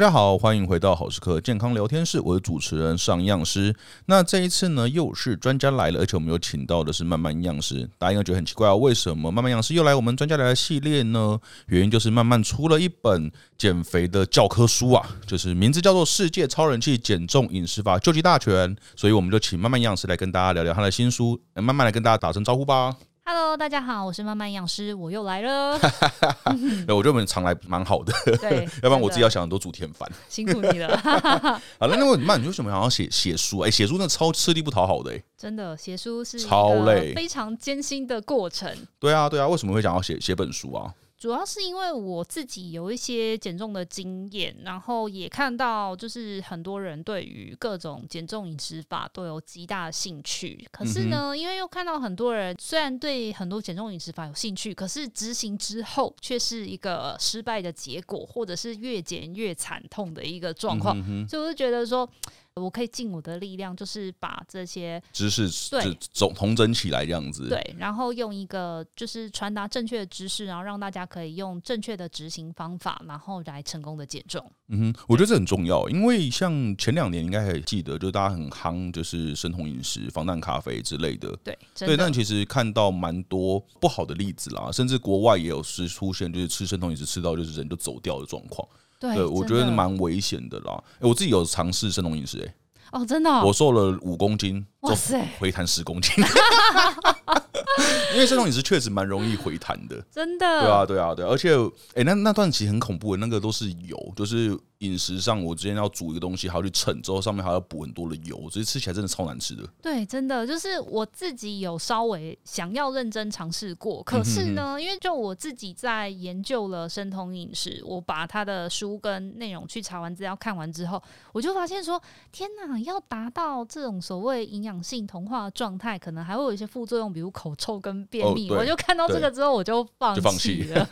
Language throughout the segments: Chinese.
大家好，欢迎回到好时刻健康聊天室，我是主持人上营养师。那这一次呢，又是专家来了，而且我们有请到的是曼曼营养师。大家应该觉得很奇怪啊，为什么曼曼营师又来我们专家来了系列呢？原因就是曼曼出了一本减肥的教科书啊，就是名字叫做《世界超人气减重饮食法究极大全》，所以我们就请曼曼营养师来跟大家聊聊他的新书。曼曼来跟大家打声招呼吧。Hello，大家好，我是慢慢营养师，我又来了。我觉得我们常来蛮好的，对，要不然我自己要想很多主题很烦，辛苦你了。好了，那我慢，你为什么想要写写书？哎、欸，写书那超吃力不讨好的、欸，真的，写书是超累，非常艰辛的过程。对啊，对啊，为什么会想要写写本书啊？主要是因为我自己有一些减重的经验，然后也看到就是很多人对于各种减重饮食法都有极大的兴趣。可是呢，因为又看到很多人虽然对很多减重饮食法有兴趣，可是执行之后却是一个失败的结果，或者是越减越惨痛的一个状况。所以我就觉得说。我可以尽我的力量，就是把这些知识对总统整起来这样子，对，然后用一个就是传达正确的知识，然后让大家可以用正确的执行方法，然后来成功的减重。嗯哼，我觉得这很重要，因为像前两年应该还记得，就大家很夯，就是生酮饮食、防弹咖啡之类的。对，对，但其实看到蛮多不好的例子啦，甚至国外也有是出现，就是吃生酮饮食吃到就是人就走掉的状况。对，对我觉得蛮危险的啦。欸、我自己有尝试生酮饮食、欸，哎，哦，真的、哦，我瘦了五公斤，哇塞，回弹十公斤。因为生酮饮食确实蛮容易回弹的，真的。对啊，对啊，对啊，而且，哎、欸，那那段其实很恐怖的，那个都是油，就是。饮食上，我之前要煮一个东西，还要去称，之后上面还要补很多的油，所以吃起来真的超难吃的。对，真的就是我自己有稍微想要认真尝试过，可是呢，嗯、哼哼因为就我自己在研究了生酮饮食，我把他的书跟内容去查完资料看完之后，我就发现说，天哪，要达到这种所谓营养性同化的状态，可能还会有一些副作用，比如口臭跟便秘。哦、我就看到这个之后，我就放弃了。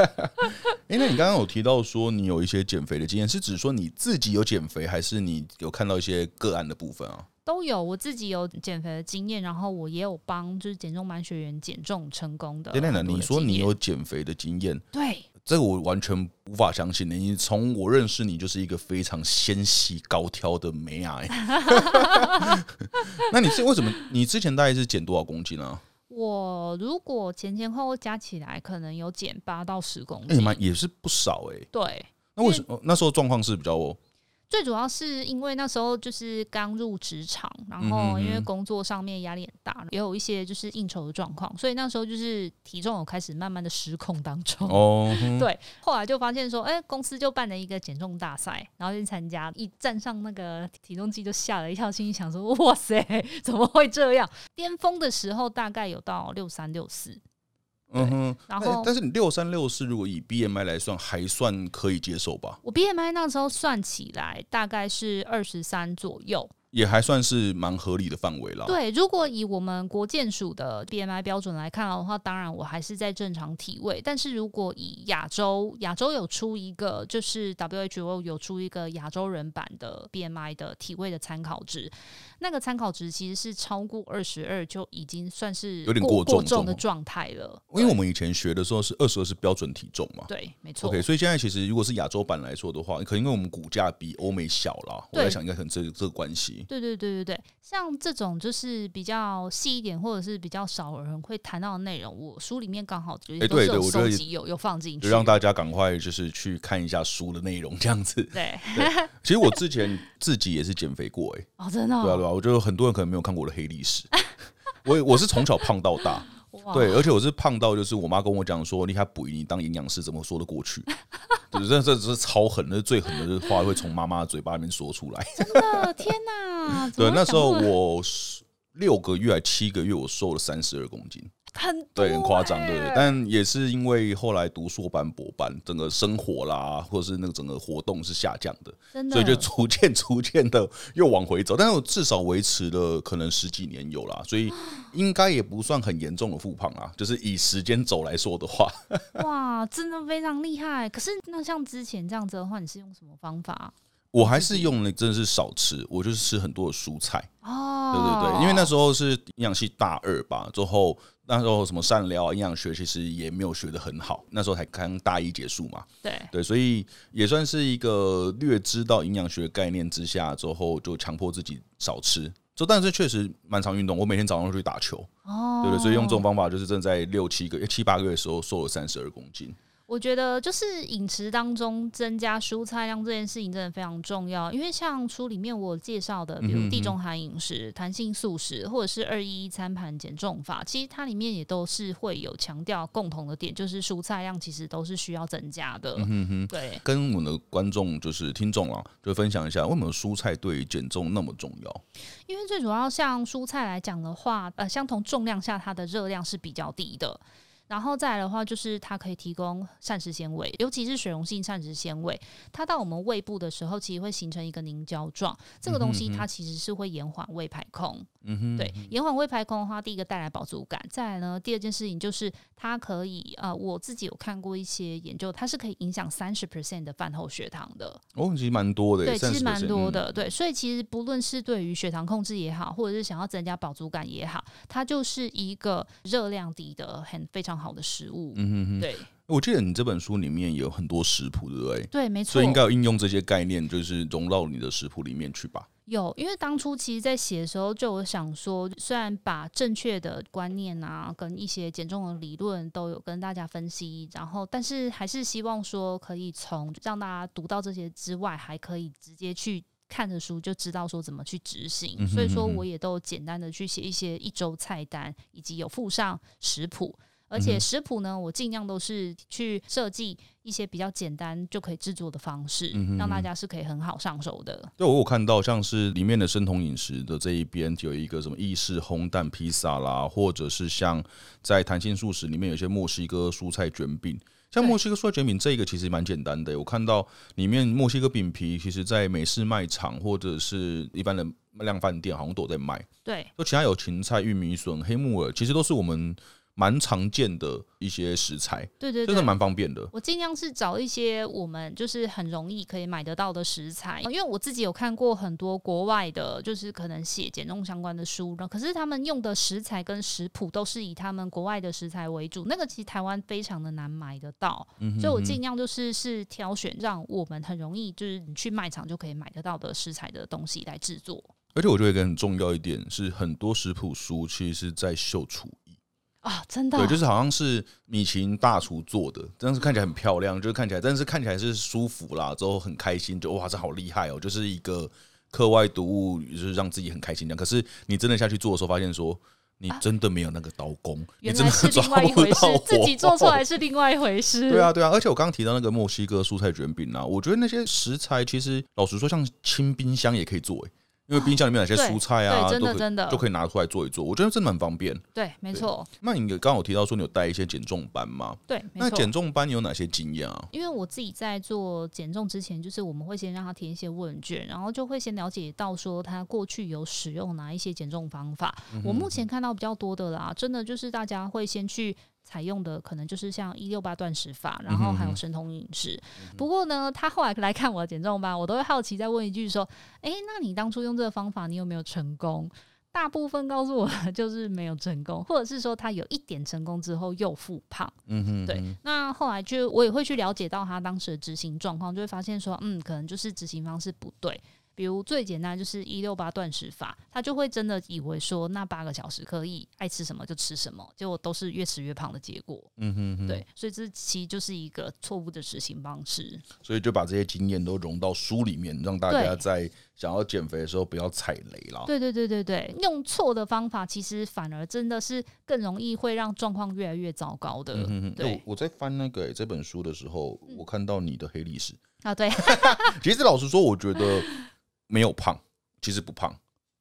哎、欸，那你刚刚有提到说你有一些减肥的经验，是指说你自己有减肥，还是你有看到一些个案的部分啊？都有，我自己有减肥的经验，然后我也有帮就是减重班学员减重成功的。等等，你说你有减肥的经验，对，这个我完全无法相信。你从我认识你就是一个非常纤细高挑的美啊。那你是为什么？你之前大概是减多少公斤啊？我如果前前后后加起来，可能有减八到十公斤，欸、也是不少哎、欸。对。那为什么那时候状况是比较？最主要是因为那时候就是刚入职场，然后因为工作上面压力很大，也有一些就是应酬的状况，所以那时候就是体重有开始慢慢的失控当中。哦，对，后来就发现说，哎、欸，公司就办了一个减重大赛，然后去参加，一站上那个体重机就吓了一跳，心里想说，哇塞，怎么会这样？巅峰的时候大概有到六三六四。嗯哼，然后但是你六三六四如果以 BMI 来算，还算可以接受吧？我 BMI 那时候算起来大概是二十三左右。也还算是蛮合理的范围了。对，如果以我们国健署的 BMI 标准来看的话，当然我还是在正常体位。但是如果以亚洲，亚洲有出一个，就是 WHO 有出一个亚洲人版的 BMI 的体位的参考值，那个参考值其实是超过二十二就已经算是有点过重，过重的状态了。因为我们以前学的时候是二十二是标准体重嘛。对，没错。OK，所以现在其实如果是亚洲版来说的话，可能因为我们骨架比欧美小了，我在想应该可能这这个关系。对对对对对，像这种就是比较细一点，或者是比较少人会谈到的内容，我书里面刚好就是都是有收集有有放进去，就让大家赶快就是去看一下书的内容，这样子。对，对，其实我之前自己也是减肥过，哎，哦，真的，哦，对啊对啊，我觉得很多人可能没有看过我的黑历史，我我是从小胖到大。对，而且我是胖到，就是我妈跟我讲说，你还补你当营养师怎么说得过去？对，这这只是超狠的，最狠的话会从妈妈嘴巴里面说出来。真的，天哪！对，那时候我六个月还七个月，我瘦了三十二公斤。很对，很夸张，对，但也是因为后来读硕班、博班，整个生活啦，或者是那个整个活动是下降的，真的，所以就逐渐、逐渐的又往回走。但是我至少维持了可能十几年有啦，所以应该也不算很严重的复胖啊。就是以时间走来说的话，哇，真的非常厉害。可是那像之前这样子的话，你是用什么方法？我还是用的真的是少吃，我就是吃很多的蔬菜。哦，对对对，因为那时候是营养系大二吧，之后那时候什么善疗、营养学其实也没有学得很好，那时候才刚大一结束嘛。对对，所以也算是一个略知道营养学概念之下，之后就强迫自己少吃。就但是确实蛮常运动，我每天早上去打球。哦，对对，所以用这种方法就是正在六七个月、七八个月的时候瘦了三十二公斤。我觉得就是饮食当中增加蔬菜量这件事情真的非常重要，因为像书里面我介绍的，比如地中海饮食、弹性素食，或者是二一一餐盘减重法，其实它里面也都是会有强调共同的点，就是蔬菜量其实都是需要增加的。嗯哼，对，跟我们的观众就是听众啊，就分享一下为什么蔬菜对于减重那么重要？因为最主要像蔬菜来讲的话，呃，相同重量下它的热量是比较低的。然后再来的话，就是它可以提供膳食纤维，尤其是水溶性膳食纤维。它到我们胃部的时候，其实会形成一个凝胶状。这个东西它其实是会延缓胃排空。嗯哼，对，延缓胃排空的话，第一个带来饱足感。再来呢，第二件事情就是它可以呃，我自己有看过一些研究，它是可以影响三十 percent 的饭后血糖的。哦，其实蛮多的。对，其实蛮多的。对，所以其实不论是对于血糖控制也好，或者是想要增加饱足感也好，它就是一个热量低的很非常好的食物，嗯哼哼，对，我记得你这本书里面有很多食谱，对不对？对，没错，所以应该要应用这些概念，就是融到你的食谱里面去吧。有，因为当初其实，在写的时候，就有想说，虽然把正确的观念啊，跟一些减重的理论都有跟大家分析，然后，但是还是希望说，可以从让大家读到这些之外，还可以直接去。看着书就知道说怎么去执行，所以说我也都简单的去写一些一周菜单，以及有附上食谱，而且食谱呢，我尽量都是去设计一些比较简单就可以制作的方式，让大家是可以很好上手的。对，我有看到像是里面的生酮饮食的这一边有一个什么意式烘蛋披萨啦，或者是像在弹性素食里面有一些墨西哥蔬菜卷饼。像墨西哥蔬菜卷饼这个其实蛮简单的，我看到里面墨西哥饼皮，其实在美式卖场或者是一般的量贩店好像都在卖。对，就其他有芹菜、玉米笋、黑木耳，其实都是我们。蛮常见的一些食材，对对对，真的蛮方便的。我尽量是找一些我们就是很容易可以买得到的食材，因为我自己有看过很多国外的，就是可能写减重相关的书，可是他们用的食材跟食谱都是以他们国外的食材为主，那个其实台湾非常的难买得到，嗯、哼哼，所以我尽量就是是挑选让我们很容易就是你去卖场就可以买得到的食材的东西来制作。而且我觉得一个很重要一点是，很多食谱书其实是在秀厨艺。啊，真的、哦，对，就是好像是米其林大厨做的，但是看起来很漂亮，就是看起来，但是看起来是舒服啦，之后很开心，就哇，这好厉害哦，就是一个课外读物，就是让自己很开心这样。可是你真的下去做的时候，发现说你真的没有那个刀工，啊、你真的抓不到，是另外一回事，自己做出来是另外一回事。对啊，对啊，而且我刚刚提到那个墨西哥蔬菜卷饼啊，我觉得那些食材其实老实说，像清冰箱也可以做诶。因为冰箱里面有些蔬菜啊，真的真的都可以拿出来做一做，我觉得真的很方便。对，没错。那你刚刚有提到说你有带一些减重班吗？对，那减重班你有哪些经验啊？因为我自己在做减重之前，就是我们会先让他填一些问卷，然后就会先了解到说他过去有使用哪一些减重方法。嗯、我目前看到比较多的啦，真的就是大家会先去。采用的可能就是像一六八断食法，然后还有生酮饮食。嗯、不过呢，他后来来看我的减重班，我都会好奇再问一句说：“诶，那你当初用这个方法，你有没有成功？”大部分告诉我 就是没有成功，或者是说他有一点成功之后又复胖。嗯哼，对。那后来就我也会去了解到他当时的执行状况，就会发现说，嗯，可能就是执行方式不对。比如最简单就是一六八断食法，他就会真的以为说那八个小时可以爱吃什么就吃什么，结果都是越吃越胖的结果。嗯哼哼，对，所以这其实就是一个错误的执行方式。所以就把这些经验都融到书里面，让大家在想要减肥的时候不要踩雷了。对对对对对，用错的方法其实反而真的是更容易会让状况越来越糟糕的。嗯哼，对。我在翻那个、欸、这本书的时候，我看到你的黑历史啊，对。其实老实说，我觉得。没有胖，其实不胖，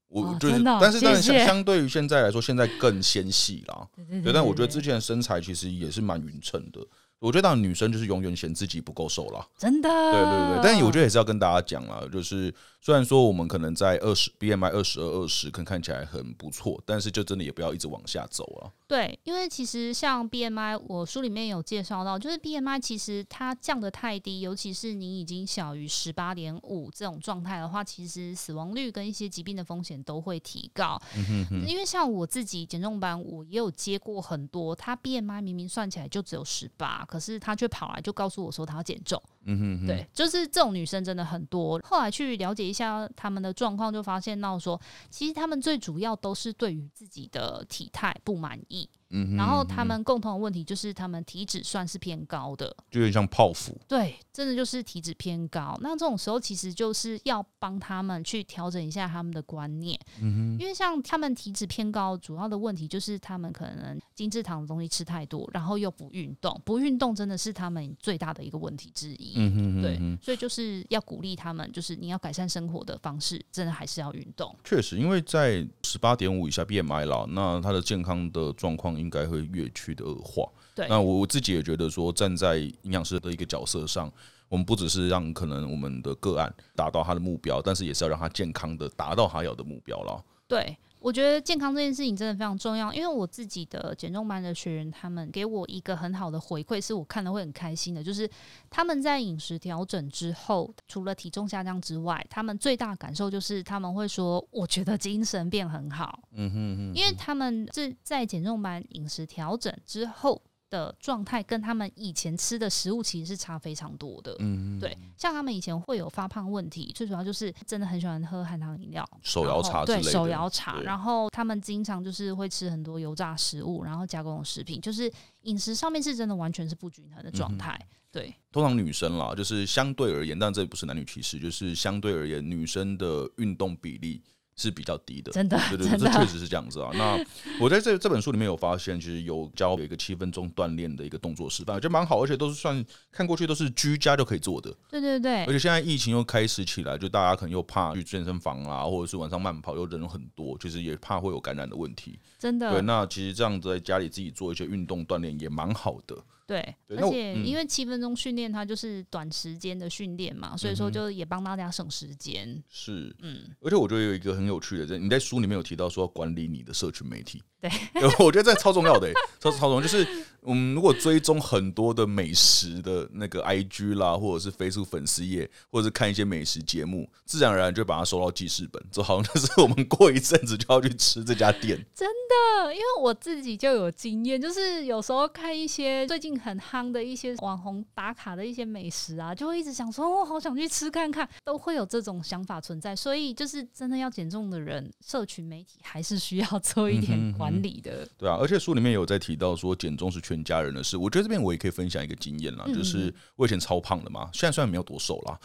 我就是，但是但是相相对于现在来说，现在更纤细啦。对，对，对，对，对，但我觉得之前的身材其实也是蛮匀称的，我觉得当女生就是永远嫌自己不够瘦啦，真的。对对对，但是我觉得也是要跟大家讲啦，就是虽然说我们可能在二十 BMI 二十二二十，可能看起来很不错，但是就真的也不要一直往下走了。对，因为其实像 BMI，我书里面有介绍到，就是 BMI 其实它降的太低，尤其是你已经小于十八点五这种状态的话，其实死亡率跟一些疾病的风险都会提高。嗯哼哼。因为像我自己减重班，我也有接过很多，他 BMI 明明算起来就只有十八。可是她却跑来就告诉我说她要减重，嗯哼哼，对，就是这种女生真的很多。后来去了解一下他们的状况，就发现到说，其实他们最主要都是对于自己的体态不满意。嗯，然后他们共同的问题就是他们体脂算是偏高的，就有点像泡芙。对，真的就是体脂偏高。那这种时候其实就是要帮他们去调整一下他们的观念。嗯哼，因为像他们体脂偏高，主要的问题就是他们可能精制糖的东西吃太多，然后又不运动。不运动真的是他们最大的一个问题之一。嗯哼，对，所以就是要鼓励他们，就是你要改善生活的方式，真的还是要运动。确实，因为在十八点五以下 BMI 了，那他的健康的状况。应该会越趋的恶化。对，那我我自己也觉得说，站在营养师的一个角色上，我们不只是让可能我们的个案达到他的目标，但是也是要让他健康的达到他要的目标了。对。我觉得健康这件事情真的非常重要，因为我自己的减重班的学员，他们给我一个很好的回馈，是我看了会很开心的，就是他们在饮食调整之后，除了体重下降之外，他们最大感受就是他们会说，我觉得精神变很好。嗯哼哼，因为他们是在减重班饮食调整之后。的状态跟他们以前吃的食物其实是差非常多的，嗯，对，像他们以前会有发胖问题，最主要就是真的很喜欢喝含糖饮料、手摇茶之类的，对，手摇茶，然后他们经常就是会吃很多油炸食物，然后加工食品，就是饮食上面是真的完全是不均衡的状态，对。通常女生啦，就是相对而言，但这不是男女歧视，就是相对而言，女生的运动比例。是比较低的，真的，对对对，这确实是这样子啊。那我在这这本书里面有发现，其实有教有一个七分钟锻炼的一个动作示范，我觉得蛮好，而且都是算看过去都是居家就可以做的。对对对，而且现在疫情又开始起来，就大家可能又怕去健身房啊，或者是晚上慢跑又人很多，其实也怕会有感染的问题。真的，对，那其实这样子在家里自己做一些运动锻炼也蛮好的。对，而且因为七分钟训练它就是短时间的训练嘛，所以说就也帮大家省时间。是，嗯，而且我觉得有一个很有趣的，在你在书里面有提到说要管理你的社群媒体。对，我觉得这超重要的，超超重要，就是嗯，如果追踪很多的美食的那个 IG 啦，或者是 Facebook 粉丝页，或者是看一些美食节目，自然而然就把它收到记事本，就好像就是我们过一阵子就要去吃这家店。真的，因为我自己就有经验，就是有时候看一些最近很夯的一些网红打卡的一些美食啊，就会一直想说，我好想去吃看看，都会有这种想法存在。所以，就是真的要减重的人，社群媒体还是需要做一点。管理的对啊，而且书里面有在提到说减重是全家人的事。我觉得这边我也可以分享一个经验啦，嗯、就是我以前超胖的嘛，现在虽然没有多瘦啦。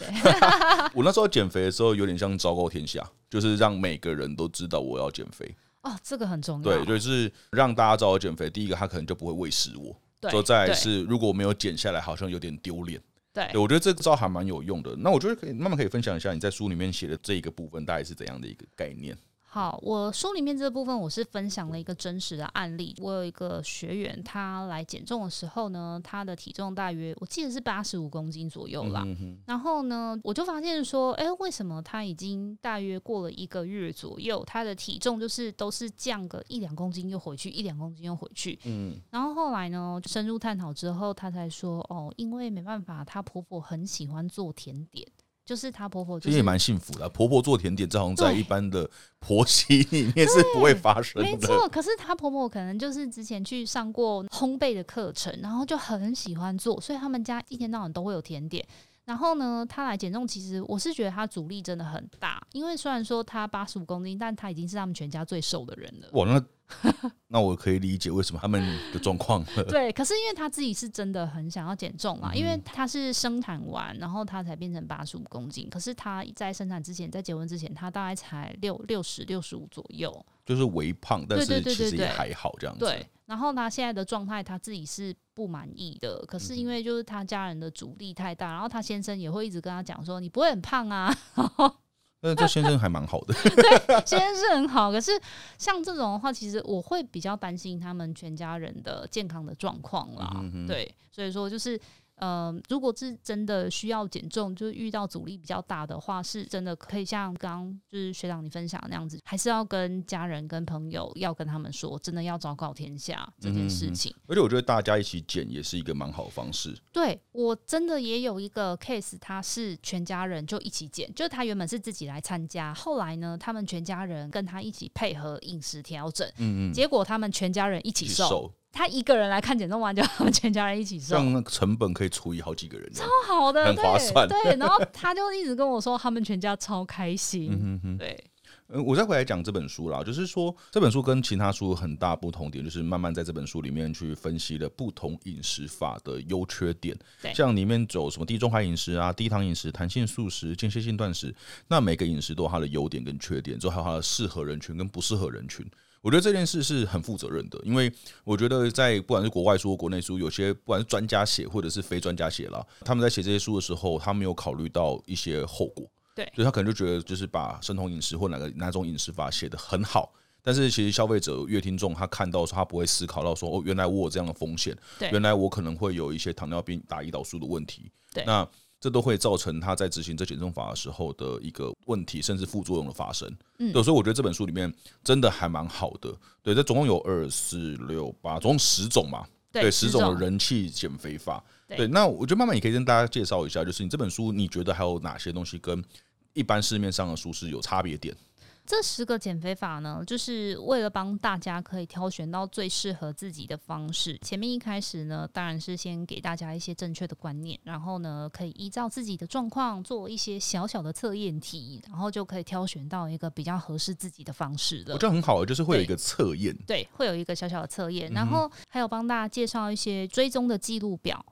我那时候减肥的时候有点像昭告天下，就是让每个人都知道我要减肥。哦，这个很重要。对，就是让大家知道我减肥。第一个，他可能就不会喂食我。对，说再来是如果我没有减下来，好像有点丢脸。对，对，我觉得这个招还蛮有用的。那我觉得可以慢慢可以分享一下你在书里面写的这一个部分大概是怎样的一个概念。好，我书里面这个部分我是分享了一个真实的案例。我有一个学员，他来减重的时候呢，他的体重大约我记得是八十五公斤左右啦。嗯、哼然后呢，我就发现说，哎，为什么他已经大约过了一个月左右，他的体重就是都是降个一两公斤又回去，一两公斤又回去。嗯。然后后来呢，深入探讨之后，他才说，哦，因为没办法，他婆婆很喜欢做甜点。就是她婆婆，其实也蛮幸福的。婆婆做甜点，这好像在一般的婆媳里面是不会发生的。没错，可是她婆婆可能就是之前去上过烘焙的课程，然后就很喜欢做，所以他们家一天到晚都会有甜点。然后呢，他来减重，其实我是觉得他阻力真的很大，因为虽然说他八十五公斤，但他已经是他们全家最瘦的人了。哇，那。那我可以理解为什么他们的状况。对，可是因为他自己是真的很想要减重嘛，嗯、因为他是生产完，然后他才变成八十五公斤。可是他在生产之前，在结婚之前，他大概才六六十六十五左右，就是微胖，但是其实也还好这样子。对，然后他现在的状态，他自己是不满意的。可是因为就是他家人的阻力太大，然后他先生也会一直跟他讲说：“你不会很胖啊。”那这先生还蛮好的，对，先生是很好。可是像这种的话，其实我会比较担心他们全家人的健康的状况啦。嗯、对，所以说就是。嗯、呃，如果是真的需要减重，就是遇到阻力比较大的话，是真的可以像刚刚就是学长你分享的那样子，还是要跟家人、跟朋友要跟他们说，真的要昭告天下这件事情。而且我觉得大家一起减也是一个蛮好的方式。对，我真的也有一个 case，他是全家人就一起减，就是他原本是自己来参加，后来呢，他们全家人跟他一起配合饮食调整，嗯嗯，结果他们全家人一起瘦。他一个人来看减重完，就他们全家人一起瘦，这样成本可以除以好几个人，超好的，很划算。对，对，然后他就一直跟我说，他们全家超开心。嗯哼哼，对。嗯，我再回来讲这本书啦，就是说这本书跟其他书很大不同点，就是慢慢在这本书里面去分析了不同饮食法的优缺点。对，像里面走什么地中海饮食啊、低糖饮食、弹性素食、间歇性断食，那每个饮食都有它的优点跟缺点，之后还有它的适合人群跟不适合人群。我觉得这件事是很负责任的，因为我觉得在不管是国外书国内书，有些不管是专家写或者是非专家写了，他们在写这些书的时候，他没有考虑到一些后果。对，所以他可能就觉得就是把生酮饮食或哪个哪种饮食法写得很好，但是其实消费者、越听众他看到说，他不会思考到说，哦，原来我有这样的风险，对，原来我可能会有一些糖尿病、打胰岛素的问题，对，那。这都会造成他在执行这减重法的时候的一个问题，甚至副作用的发生。嗯，对，所以我觉得这本书里面真的还蛮好的。对，这总共有二四六八，总共十种嘛。对，十种的人气减肥法。对，那我觉得慢慢也可以跟大家介绍一下，就是你这本书你觉得还有哪些东西跟一般市面上的书是有差别点？这十个减肥法呢，就是为了帮大家可以挑选到最适合自己的方式。前面一开始呢，当然是先给大家一些正确的观念，然后呢，可以依照自己的状况做一些小小的测验题，然后就可以挑选到一个比较合适自己的方式了。我觉得很好，就是会有一个测验，对，对，会有一个小小的测验，然后还有帮大家介绍一些追踪的记录表。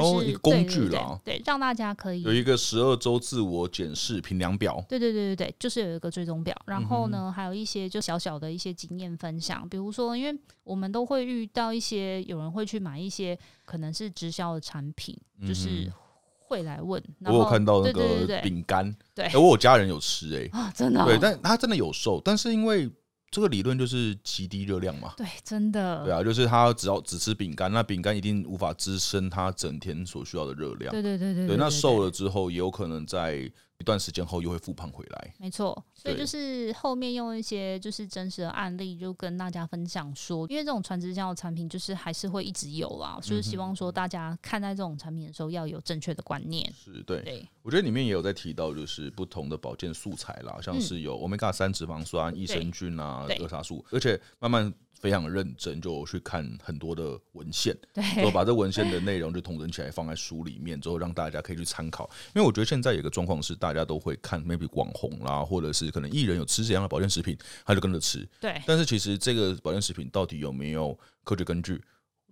哦，一个工具啦，对，让大家可以有一个十二周自我检视评量表。对对对对对，就是有一个追踪表。然后呢，还有一些就小小的一些经验分享，比如说，因为我们都会遇到一些有人会去买一些可能是直销的产品，就是会来问。我有看到那个饼干，对，我有家人有吃，哎，啊，真的，对，但他真的有瘦，但是因为。这个理论就是极低热量嘛？对，真的。对啊，就是他只要只吃饼干，那饼干一定无法支撑他整天所需要的热量。对对对对。对，那瘦了之后，也有可能在。一段时间后又会复胖回来，没错，所以就是后面用一些就是真实的案例，就跟大家分享说，因为这种传直销的产品就是还是会一直有啦，就是希望说大家看待这种产品的时候要有正确的观念。是对，对。我觉得里面也有在提到，就是不同的保健素材啦，像是有欧米伽三脂肪酸、益生菌啊、二茶素，而且慢慢。非常认真，就去看很多的文献，对，我把这文献的内容就统整起来放在书里面，之后让大家可以去参考。因为我觉得现在有个状况是，大家都会看 maybe 网红啦，或者是可能艺人有吃这样的保健食品，他就跟着吃。对，但是其实这个保健食品到底有没有科学根据？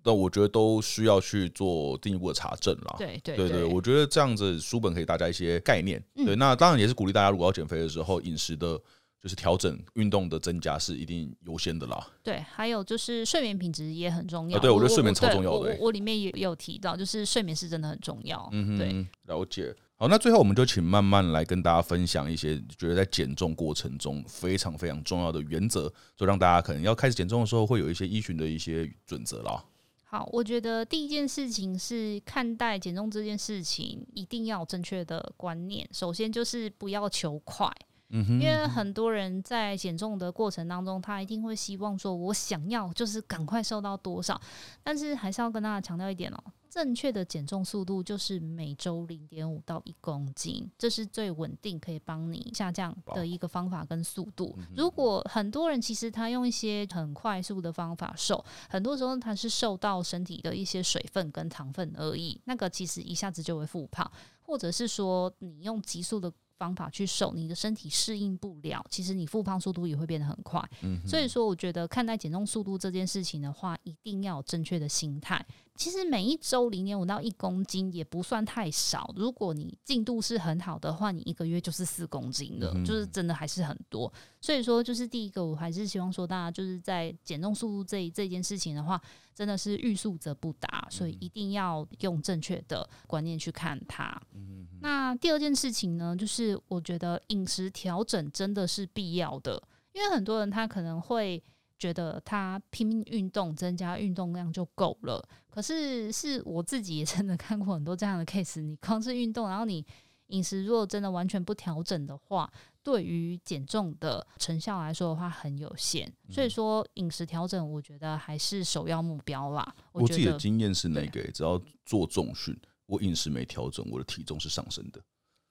那我觉得都需要去做进一步的查证啦。对对对对，我觉得这样子书本可以大家一些概念。对，那当然也是鼓励大家，如果要减肥的时候，饮食的。就是调整运动的增加是一定优先的啦。对，还有就是睡眠品质也很重要。啊、对，我觉得睡眠超重要的。我我里面也有提到，就是睡眠是真的很重要。嗯哼，对，了解。好，那最后我们就请慢慢来跟大家分享一些觉得在减重过程中非常非常重要的原则，就让大家可能要开始减重的时候会有一些依循的一些准则啦。好，我觉得第一件事情是看待减重这件事情一定要有正确的观念。首先就是不要求快。嗯哼，因为很多人在减重的过程当中，他一定会希望说，我想要就是赶快瘦到多少，但是还是要跟大家强调一点哦，正确的减重速度就是每周零点五到一公斤，这是最稳定可以帮你下降的一个方法跟速度。如果很多人其实他用一些很快速的方法瘦，很多时候他是瘦到身体的一些水分跟糖分而已，那个其实一下子就会复胖，或者是说你用急速的。方法去瘦，你的身体适应不了，其实你复胖速度也会变得很快。嗯，所以说我觉得看待减重速度这件事情的话，一定要有正确的心态。其实每一周零点五到一公斤也不算太少。如果你进度是很好的话，你一个月就是四公斤了，嗯、就是真的还是很多。所以说，就是第一个，我还是希望说，大家就是在减重速度这这件事情的话，真的是欲速则不达，所以一定要用正确的观念去看它。嗯、那第二件事情呢，就是我觉得饮食调整真的是必要的，因为很多人他可能会。觉得他拼命运动，增加运动量就够了。可是是我自己也真的看过很多这样的 case。你光是运动，然后你饮食如果真的完全不调整的话，对于减重的成效来说的话很有限。所以说饮食调整，我觉得还是首要目标啦。我，我自己的经验是那个，只要做重训，我饮食没调整，我的体重是上升的。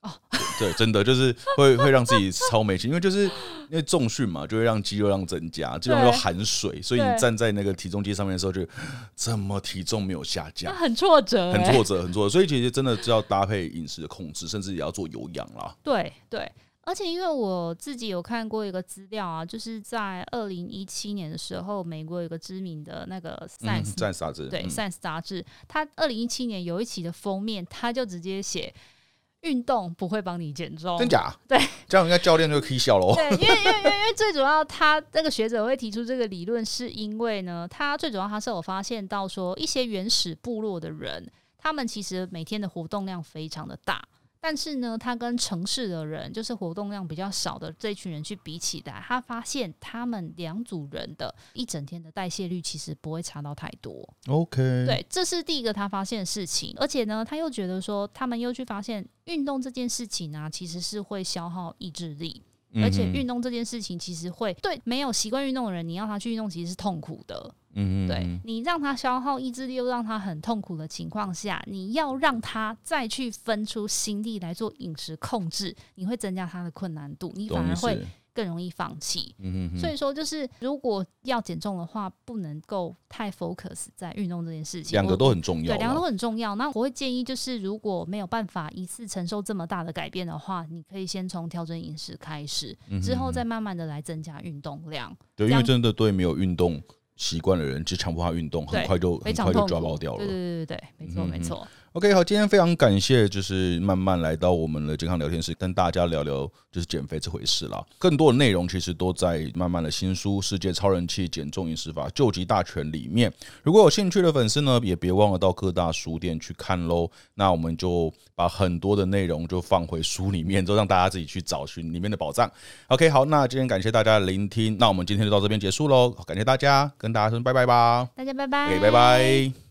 哦，对，真的就是会会让自己超没劲，因为就是因为重训嘛，就会让肌肉量增加，肌肉又含水，所以你站在那个体重机上面的时候，就怎么体重没有下降，很挫折，很挫折，很挫折。所以其实真的就要搭配饮食的控制，甚至也要做有氧啦。对对，而且因为我自己有看过一个资料啊，就是在二零一七年的时候，美国有个知名的那个 Science、嗯、杂志，对 Science 杂志，它二零一七年有一期的封面，它就直接写。运动不会帮你减重，真假？对，这样应该教练就可以笑喽。对，因为因为因为因为最主要，他那个学者会提出这个理论，是因为呢，他最主要他是有发现到说，一些原始部落的人，他们其实每天的活动量非常的大。但是呢，他跟城市的人，就是活动量比较少的这群人去比起来，他发现他们两组人的一整天的代谢率其实不会差到太多。OK，对，这是第一个他发现的事情。而且呢，他又觉得说，他们又去发现运动这件事情啊，其实是会消耗意志力，而且运动这件事情其实会对没有习惯运动的人，你要他去运动其实是痛苦的。嗯，对，你让他消耗意志力，又让他很痛苦的情况下，你要让他再去分出心力来做饮食控制，你会增加他的困难度，你反而会更容易放弃。嗯嗯。所以说，就是如果要减重的话，不能够太 focus 在运动这件事情，两个都很重要。对，两个都很重要。那我会建议，就是如果没有办法一次承受这么大的改变的话，你可以先从调整饮食开始，之后再慢慢的来增加运动量。对，因为真的对没有运动习惯的人，就强迫他运动，很快就很快就抓爆掉了。对对对对，没错没错。OK，好，今天非常感谢，就是慢慢来到我们的健康聊天室，跟大家聊聊就是减肥这回事啦。更多的内容其实都在慢慢的新书《世界超人气减重饮食法救急大全》里面。如果有兴趣的粉丝呢，也别忘了到各大书店去看喽。那我们就把很多的内容就放回书里面，就让大家自己去找寻里面的宝藏。OK，好，那今天感谢大家的聆听，那我们今天就到这边结束喽。感谢大家，跟大家说拜拜吧。大家拜拜，拜拜。